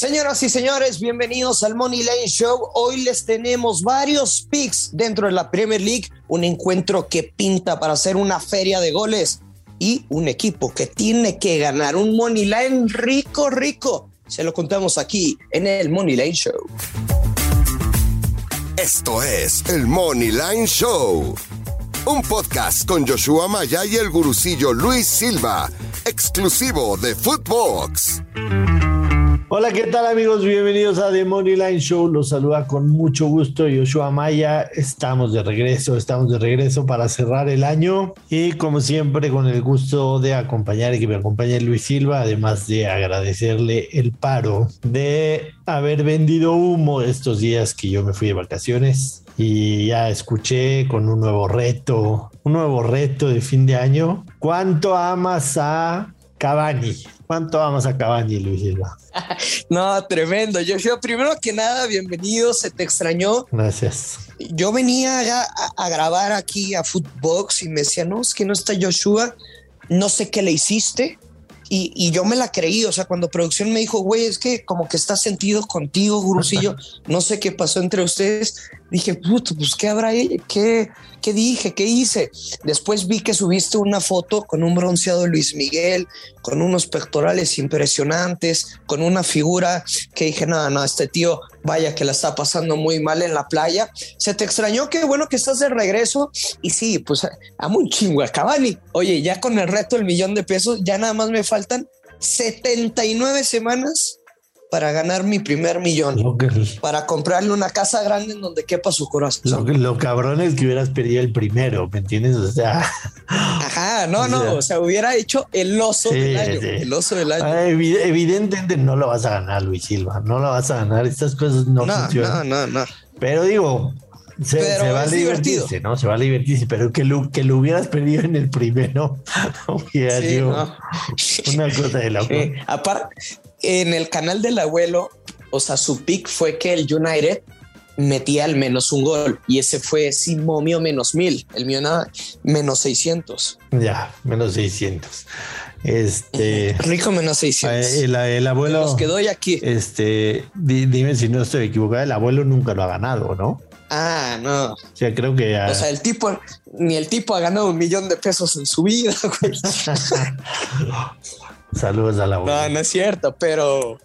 Señoras y señores, bienvenidos al Money Lane Show. Hoy les tenemos varios picks dentro de la Premier League, un encuentro que pinta para hacer una feria de goles y un equipo que tiene que ganar un Money Line rico, rico. Se lo contamos aquí en el Money Line Show. Esto es el Money Line Show, un podcast con Joshua Maya y el gurucillo Luis Silva, exclusivo de Footbox. Hola, ¿qué tal amigos? Bienvenidos a The Money Line Show. Los saluda con mucho gusto Yoshua Maya. Estamos de regreso, estamos de regreso para cerrar el año y como siempre con el gusto de acompañar y que me acompañe Luis Silva, además de agradecerle el paro de haber vendido humo estos días que yo me fui de vacaciones y ya escuché con un nuevo reto, un nuevo reto de fin de año. ¿Cuánto amas a Cavani? ¿Cuánto vamos a Cavani, Luis Silva? no, tremendo. Yo, yo, primero que nada, bienvenido. Se te extrañó. Gracias. Yo venía a, a, grabar aquí a Footbox y me decía, no, es que no está Joshua. No sé qué le hiciste. Y, y, yo me la creí, o sea, cuando producción me dijo, güey, es que como que está sentido contigo, Gurusillo, no sé qué pasó entre ustedes. Dije, puto, pues qué habrá, qué, qué dije, qué hice. Después vi que subiste una foto con un bronceado Luis Miguel, con unos pectorales impresionantes, con una figura que dije, no, no, este tío, vaya que la está pasando muy mal en la playa. Se te extrañó, qué bueno que estás de regreso. Y sí, pues amo un chingo a Cavani. Oye, ya con el reto del millón de pesos, ya nada más me faltan 79 semanas para ganar mi primer millón, que, para comprarle una casa grande en donde quepa su corazón. Lo, lo cabrón es que hubieras perdido el primero, ¿me entiendes? O sea, ajá, no, no, o sea, hubiera hecho el oso del año, el oso del año. evidentemente no lo vas a ganar, Luis Silva, no lo vas a ganar, estas cosas no, no funcionan. No, no, no. Pero digo, se, se, va a divertirse, ¿no? Se va a divertirse, pero que lo, que lo hubieras perdido en el primero hubiera sí, no. una cosa de la eh, Aparte, en el canal del abuelo, o sea, su pick fue que el United metía al menos un gol y ese fue sin momio menos mil, el mío nada menos 600. Ya, menos 600. Este rico menos 600. El, el abuelo nos quedó ya aquí. Este, dime si no estoy equivocado, el abuelo nunca lo ha ganado, ¿no? Ah, no. O sea, creo que. O sea, el tipo, ni el tipo ha ganado un millón de pesos en su vida, güey. Saludos a la No, no es cierto, pero.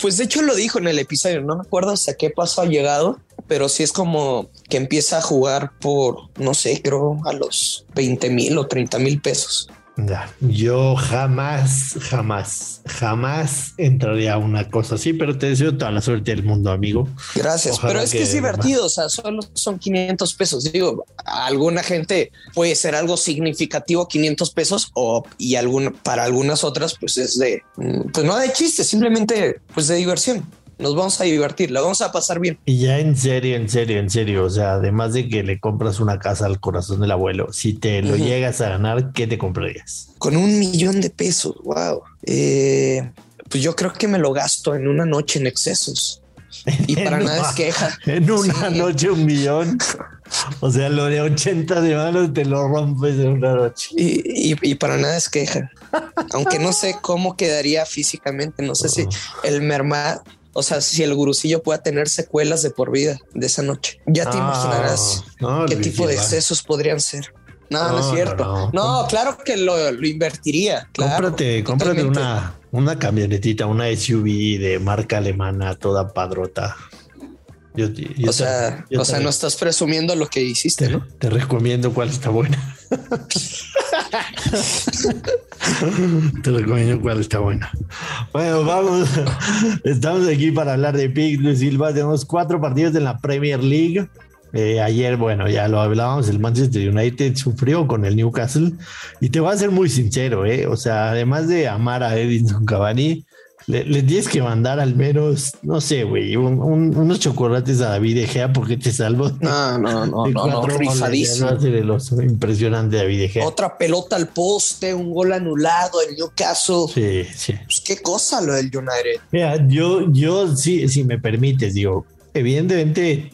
Pues de hecho lo dijo en el episodio, no me acuerdo hasta qué paso ha llegado, pero sí es como que empieza a jugar por, no sé, creo a los 20 mil o 30 mil pesos. Ya, yo jamás, jamás, jamás entraría a una cosa así, pero te deseo toda la suerte del mundo, amigo. Gracias, Ojalá pero es que, que es divertido, o sea, solo son 500 pesos. Digo, a alguna gente puede ser algo significativo 500 pesos o y para algunas otras pues es de, pues no de chiste, simplemente pues de diversión nos vamos a divertir, la vamos a pasar bien. Y ya en serio, en serio, en serio, o sea, además de que le compras una casa al corazón del abuelo, si te lo uh -huh. llegas a ganar, ¿qué te comprarías? Con un millón de pesos, wow. Eh, pues yo creo que me lo gasto en una noche en excesos. Y para nada es queja. En una sí. noche un millón. O sea, lo de 80 de manos te lo rompes en una noche. Y, y, y, para nada es queja. Aunque no sé cómo quedaría físicamente, no sé si el mermado, o sea, si el gurucillo pueda tener secuelas de por vida de esa noche. Ya te ah, imaginarás no, qué tipo de excesos podrían ser. No, no, no es cierto. No, no claro que lo, lo invertiría. Claro, cómprate, cómprate una, una camionetita, una SUV de marca alemana toda padrota. Yo, yo o sea, te, o sea no estás presumiendo lo que hiciste, te, ¿no? Te recomiendo cuál está buena. te recomiendo cuál está buena. Bueno, vamos. Estamos aquí para hablar de Pick Luis Silva. Tenemos cuatro partidos en la Premier League. Eh, ayer, bueno, ya lo hablábamos, el Manchester United sufrió con el Newcastle y te voy a ser muy sincero, ¿eh? o sea, además de amar a Edinson Cavani, le, le, tienes que mandar al menos, no sé, güey, un, un, unos chocolates a David Egea porque te salvo. No, no, no, no, no, rifadísimo. No impresionante David Egea. Otra pelota al poste, un gol anulado, el Newcastle. Sí, sí. Pues qué cosa lo del United. Mira, yo, yo, sí, si me permites, digo, evidentemente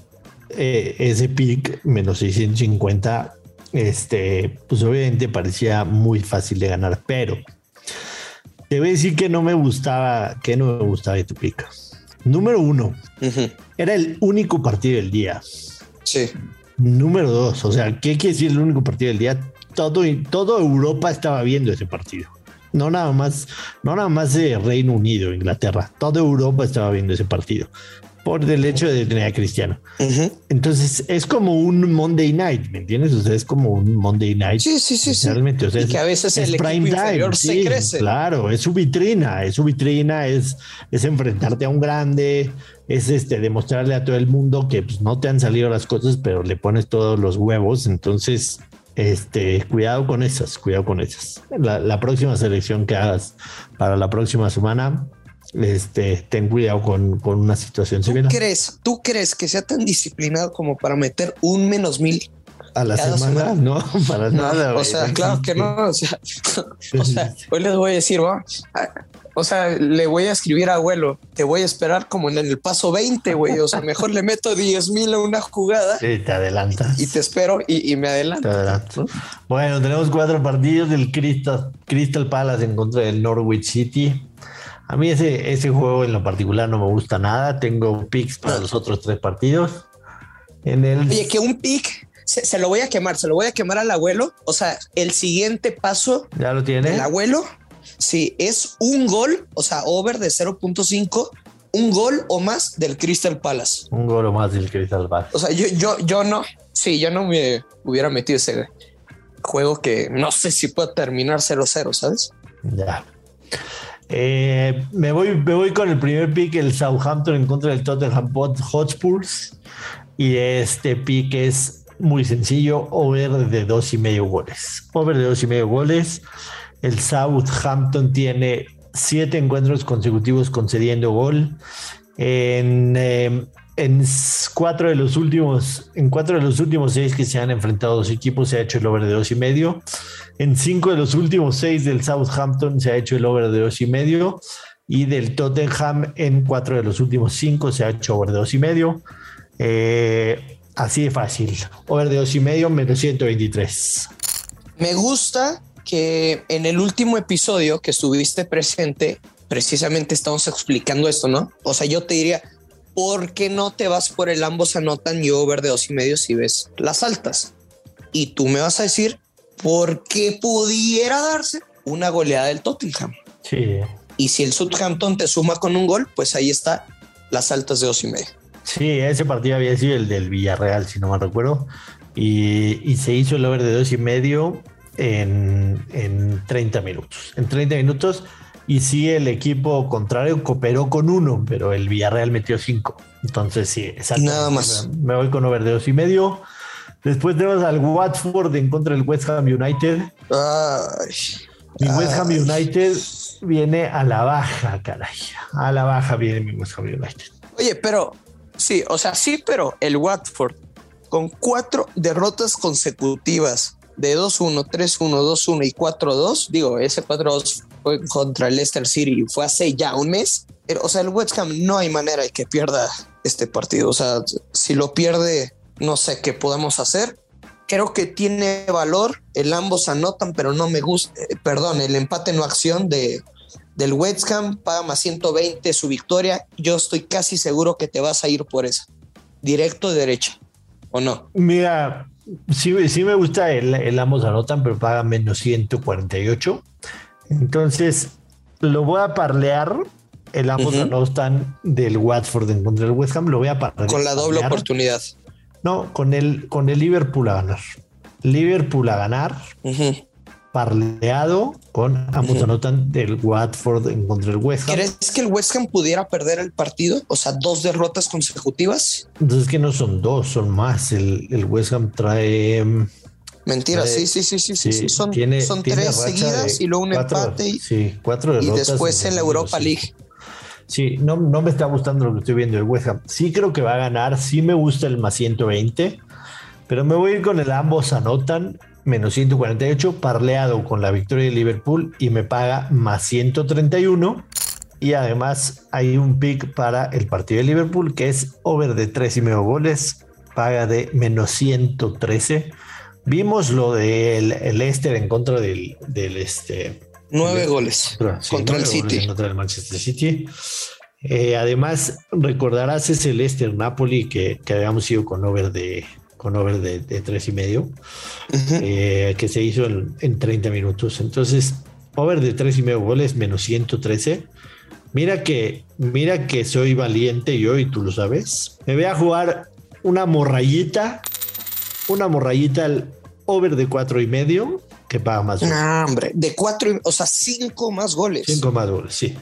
eh, ese pick menos 650, este, pues obviamente parecía muy fácil de ganar, pero Te voy a decir que no me gustaba, que no me gustaba de tu pica. Número uno, era el único partido del día. Sí. Número dos, o sea, ¿qué quiere decir el único partido del día? Todo, todo Europa estaba viendo ese partido. No nada más, no nada más de Reino Unido, Inglaterra. Toda Europa estaba viendo ese partido por el hecho de tener a Cristiano. Entonces es como un Monday Night, ¿me entiendes? O sea, es como un Monday Night. Sí, sí, sí. Realmente, O sea, y que a veces el prime time, se crece. Claro, es su vitrina, es su vitrina, es, es enfrentarte a un grande, es este demostrarle a todo el mundo que pues, no te han salido las cosas, pero le pones todos los huevos. Entonces, este, cuidado con esas, cuidado con esas. La, la próxima selección que hagas para la próxima semana, este, ten cuidado con, con una situación ¿Tú crees, ¿Tú crees que sea tan disciplinado como para meter un menos mil a la semana, no, para nada. O sea, claro que no. O sea, o sea, hoy les voy a decir, o sea, le voy a escribir a abuelo, te voy a esperar como en el paso 20, güey. O sea, mejor le meto 10 mil a una jugada. Sí, te adelantas. Y te espero y, me adelanto. Bueno, tenemos cuatro partidos del Crystal, Crystal Palace en contra del Norwich City. A mí ese, ese juego en lo particular no me gusta nada. Tengo picks para los otros tres partidos. En el... Oye, que un pick se, lo voy a quemar, se lo voy a quemar al abuelo. O sea, el siguiente paso. Ya lo tiene. El abuelo, si es un gol, o sea, over de 0.5, un gol o más del Crystal Palace. Un gol o más del Crystal Palace. O sea, yo, yo, yo no, sí, yo no me hubiera metido ese juego que no sé si puede terminar 0-0, ¿sabes? Ya. Eh, me, voy, me voy con el primer pick, el Southampton en contra del Tottenham Hotspurs. Y este pick es muy sencillo, over de dos y medio goles. Over de dos y medio goles. El Southampton tiene siete encuentros consecutivos concediendo gol. En, eh, en cuatro de los últimos, en cuatro de los últimos seis que se han enfrentado dos equipos, se ha hecho el over de dos y medio. En cinco de los últimos seis del Southampton se ha hecho el over de dos y medio. Y del Tottenham en cuatro de los últimos cinco se ha hecho over de dos y medio. Eh, así de fácil. Over de dos y medio, menos 123. Me gusta que en el último episodio que estuviste presente, precisamente estamos explicando esto, ¿no? O sea, yo te diría, ¿por qué no te vas por el ambos anotan y over de dos y medio si ves las altas? Y tú me vas a decir, ¿por qué pudiera darse una goleada del Tottenham? Sí. Y si el Southampton te suma con un gol, pues ahí está las altas de dos y medio. Sí, ese partido había sido el del Villarreal, si no me recuerdo. Y, se hizo el over de dos y medio en, en 30 minutos. En 30 minutos y sí, el equipo contrario cooperó con uno, pero el Villarreal metió cinco. Entonces, sí, exacto. Nada más. Me voy con over de dos y medio. Después tenemos al Watford en contra del West Ham United. Ay, mi West Ham United viene a la baja, caray. A la baja viene mi West Ham United. Oye, pero sí, o sea, sí, pero el Watford con cuatro derrotas consecutivas de 2-1, 3-1, 2-1 y 4-2, digo, ese 4-2 fue contra el Leicester City, fue hace ya un mes. O sea, el West Ham no hay manera de que pierda este partido. O sea, si lo pierde, no sé qué podemos hacer. Creo que tiene valor. El ambos anotan, pero no me gusta. Eh, perdón, el empate no acción de, del West Ham paga más 120 su victoria. Yo estoy casi seguro que te vas a ir por esa. Directo derecha, ¿o no? Mira, sí, sí me gusta el, el ambos anotan, pero paga menos 148. Entonces, lo voy a parlear. El ambos no están del Watford en contra del West Ham. Lo voy a parlear. Con la doble oportunidad. No, con el, con el Liverpool a ganar. Liverpool a ganar. Parleado con ambos anotan del Watford en contra del West Ham. ¿Crees que el West Ham pudiera perder el partido? O sea, dos derrotas consecutivas. Entonces, que no son dos, son más. El, el West Ham trae Mentira, sí, sí, sí, sí, sí, Son, son tres seguidas y luego un empate y, sí, cuatro y después en la Europa League. Sí, no, no me está gustando lo que estoy viendo el West Ham. Sí creo que va a ganar, sí me gusta el más 120, pero me voy a ir con el ambos anotan menos 148 parleado con la victoria de Liverpool y me paga más 131 y además hay un pick para el partido de Liverpool que es over de tres y medio goles, paga de menos 113 Vimos lo del el Leicester en contra del, del, este, Nueve goles contra el City. Contra el Manchester City. Eh, además, recordarás ese Leicester Napoli que, que habíamos ido con over de con over de, tres y medio, eh, que se hizo en, en, 30 minutos. Entonces, over de tres y medio goles menos 113. Mira que, mira que soy valiente yo y tú lo sabes. Me voy a jugar una morrayita, una morrayita al over de cuatro y medio que paga más. No, hombre, de cuatro, o sea, cinco más goles. Cinco más goles, sí.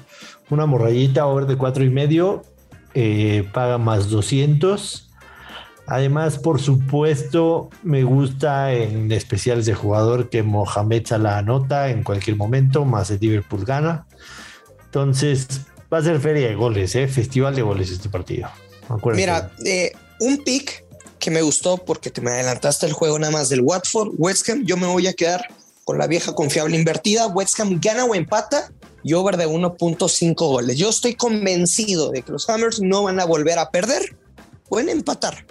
Una morrayita over de cuatro y medio eh, paga más 200 Además, por supuesto, me gusta en especiales de jugador que Mohamed Salah anota en cualquier momento, más el Liverpool gana. Entonces, va a ser feria de goles, ¿eh? festival de goles este partido. Mira, eh, un pick que me gustó porque te me adelantaste el juego nada más del Watford, West Ham, yo me voy a quedar con la vieja confiable invertida. West Ham gana o empata y over de 1.5 goles. Yo estoy convencido de que los Hammers no van a volver a perder, pueden empatar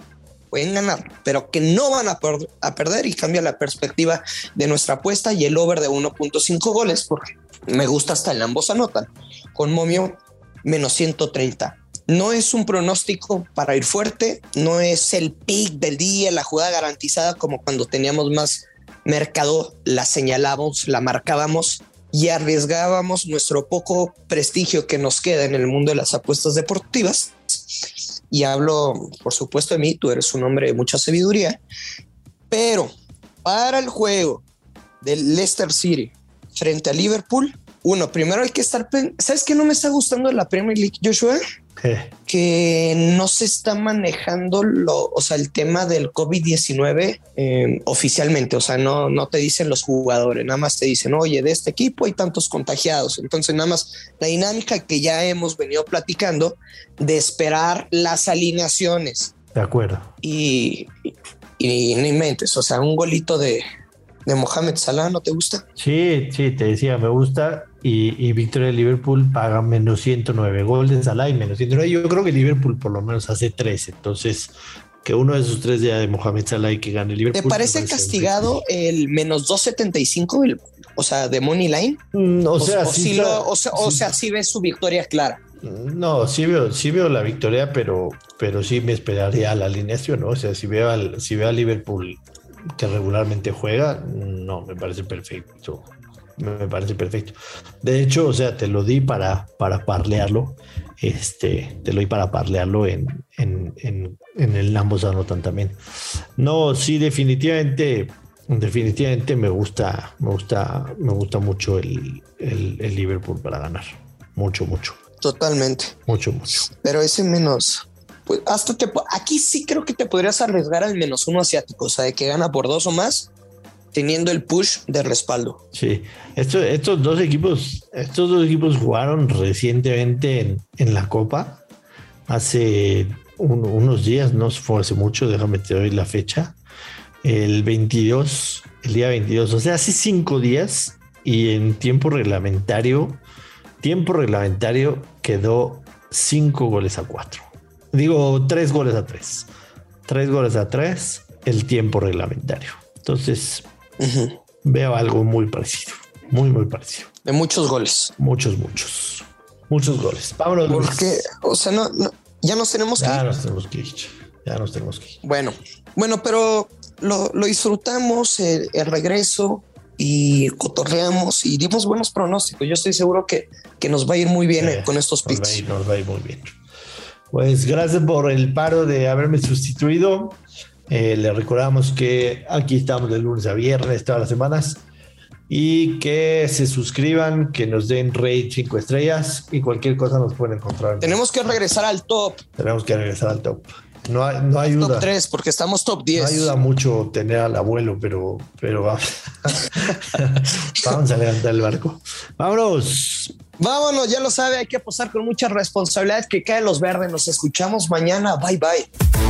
pueden ganar, pero que no van a, a perder y cambia la perspectiva de nuestra apuesta y el over de 1.5 goles, porque me gusta hasta el ambos anotan, con momio menos 130. No es un pronóstico para ir fuerte, no es el pick del día, la jugada garantizada como cuando teníamos más mercado, la señalábamos, la marcábamos y arriesgábamos nuestro poco prestigio que nos queda en el mundo de las apuestas deportivas y hablo, por supuesto, de mí, tú eres un hombre de mucha sabiduría, pero para el juego del Leicester City frente a Liverpool, uno, primero hay que estar, ¿sabes qué no me está gustando la Premier League, Joshua? Que no se está manejando lo, o sea, el tema del COVID-19 eh, oficialmente. O sea, no, no te dicen los jugadores, nada más te dicen, oye, de este equipo hay tantos contagiados. Entonces, nada más la dinámica que ya hemos venido platicando de esperar las alineaciones. De acuerdo. Y, y, no inventes, o sea, un golito de, de Mohamed Salah, ¿no te gusta? Sí, sí, te decía, me gusta y, Victoria de Liverpool paga menos 109 goles al y menos 109. Yo creo que Liverpool por lo menos hace 13. Entonces, que uno de esos tres ya de Mohamed Salah y que gane Liverpool. ¿Te parece, castigado el menos 275, o sea, de Money Line? Mm, o, sea, sí, o, sea, o sea, sí ves su victoria clara. No, sí veo, sí veo la victoria, pero, pero sí me esperaría la alineación, ¿no? O sea, si veo, al, si veo a Liverpool que regularmente juega, no, me parece perfecto me parece perfecto. De hecho, o sea, te lo di para, para parlearlo. Este, te lo di para parlearlo en, en, en, en el ambos anotan también. No, sí, definitivamente, definitivamente me gusta, me gusta, me gusta mucho el, el, Liverpool para ganar. Mucho, mucho. Totalmente. Mucho, mucho. Pero ese menos, pues hasta te, aquí sí creo que te podrías arriesgar al menos uno asiático, o sea, de que gana por dos o más teniendo el push de respaldo. Sí, estos dos equipos, estos dos equipos jugaron recientemente en, la Copa, hace unos días, no fue hace mucho, déjame te doy la fecha, el 22, el día 22, o sea, hace cinco días y en tiempo reglamentario, tiempo reglamentario quedó cinco goles a cuatro. Digo, tres goles a tres. Tres goles a tres, el tiempo reglamentario. Entonces, veo algo muy parecido, muy, muy parecido. De muchos goles. Muchos, muchos, muchos goles. Vámonos. Porque, o sea, no, ya nos tenemos que ya Nos tenemos que ir. Ya nos tenemos que ir. Bueno, bueno, pero lo, disfrutamos el, regreso y cotorreamos y dimos buenos pronósticos. Yo estoy seguro que, que nos va a ir muy bien con estos picks. Nos va a ir muy bien. Pues gracias por el paro de haberme sustituido. Eh, le recordamos que aquí estamos de lunes a viernes todas las semanas y que se suscriban, que nos den rate 5 estrellas y cualquier cosa nos pueden encontrar. Tenemos que regresar al top. Tenemos que regresar al top. No, no ayuda. Top 3, porque estamos top 10. No ayuda mucho tener al abuelo, pero, pero vamos. vamos a levantar el barco. Vámonos. Vámonos, ya lo sabe, hay que apostar con mucha responsabilidad que caen los verdes. Nos escuchamos mañana. Bye bye.